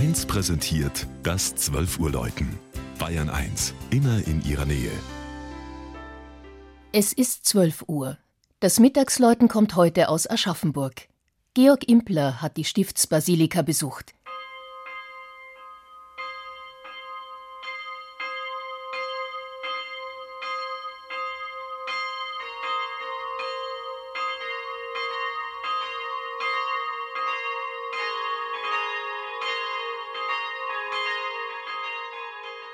1 präsentiert das 12 Uhr Läuten. Bayern 1, immer in ihrer Nähe. Es ist 12 Uhr. Das Mittagsläuten kommt heute aus Aschaffenburg. Georg Impler hat die Stiftsbasilika besucht.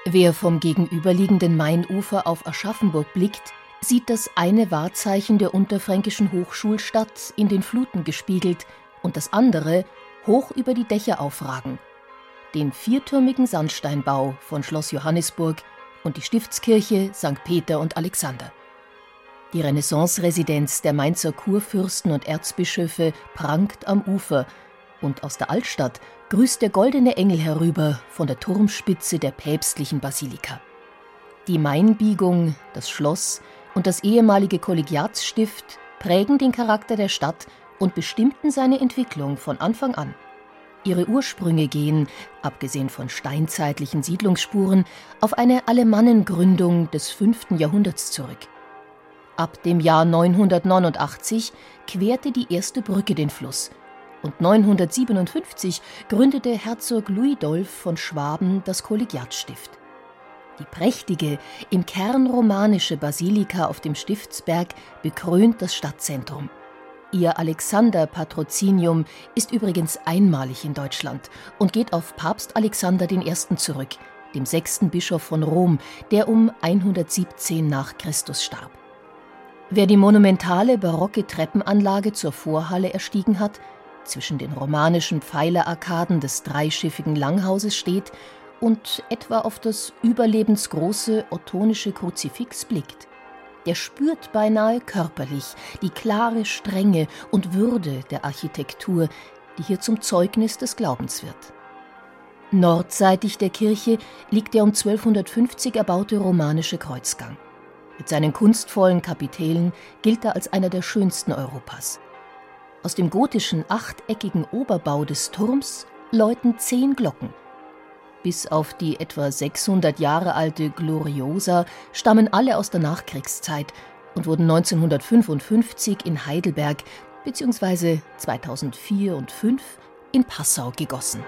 Wer vom gegenüberliegenden Mainufer auf Aschaffenburg blickt, sieht das eine Wahrzeichen der unterfränkischen Hochschulstadt in den Fluten gespiegelt und das andere hoch über die Dächer aufragen. Den viertürmigen Sandsteinbau von Schloss Johannisburg und die Stiftskirche St. Peter und Alexander. Die Renaissance-Residenz der Mainzer Kurfürsten und Erzbischöfe prangt am Ufer und aus der Altstadt grüßt der goldene Engel herüber von der Turmspitze der päpstlichen Basilika. Die Mainbiegung, das Schloss und das ehemalige Kollegiatsstift prägen den Charakter der Stadt und bestimmten seine Entwicklung von Anfang an. Ihre Ursprünge gehen, abgesehen von steinzeitlichen Siedlungsspuren, auf eine Alemannengründung des 5. Jahrhunderts zurück. Ab dem Jahr 989 querte die erste Brücke den Fluss und 957 gründete Herzog Luidolf von Schwaben das Kollegiatstift. Die prächtige, im Kern romanische Basilika auf dem Stiftsberg bekrönt das Stadtzentrum. Ihr Alexander-Patrozinium ist übrigens einmalig in Deutschland und geht auf Papst Alexander I. zurück, dem sechsten Bischof von Rom, der um 117 nach Christus starb. Wer die monumentale barocke Treppenanlage zur Vorhalle erstiegen hat, zwischen den romanischen Pfeilerarkaden des dreischiffigen Langhauses steht und etwa auf das überlebensgroße ottonische Kruzifix blickt. Der spürt beinahe körperlich die klare Strenge und Würde der Architektur, die hier zum Zeugnis des Glaubens wird. Nordseitig der Kirche liegt der um 1250 erbaute romanische Kreuzgang. Mit seinen kunstvollen Kapitellen gilt er als einer der schönsten Europas. Aus dem gotischen achteckigen Oberbau des Turms läuten zehn Glocken. Bis auf die etwa 600 Jahre alte Gloriosa stammen alle aus der Nachkriegszeit und wurden 1955 in Heidelberg bzw. 2004 und 2005 in Passau gegossen.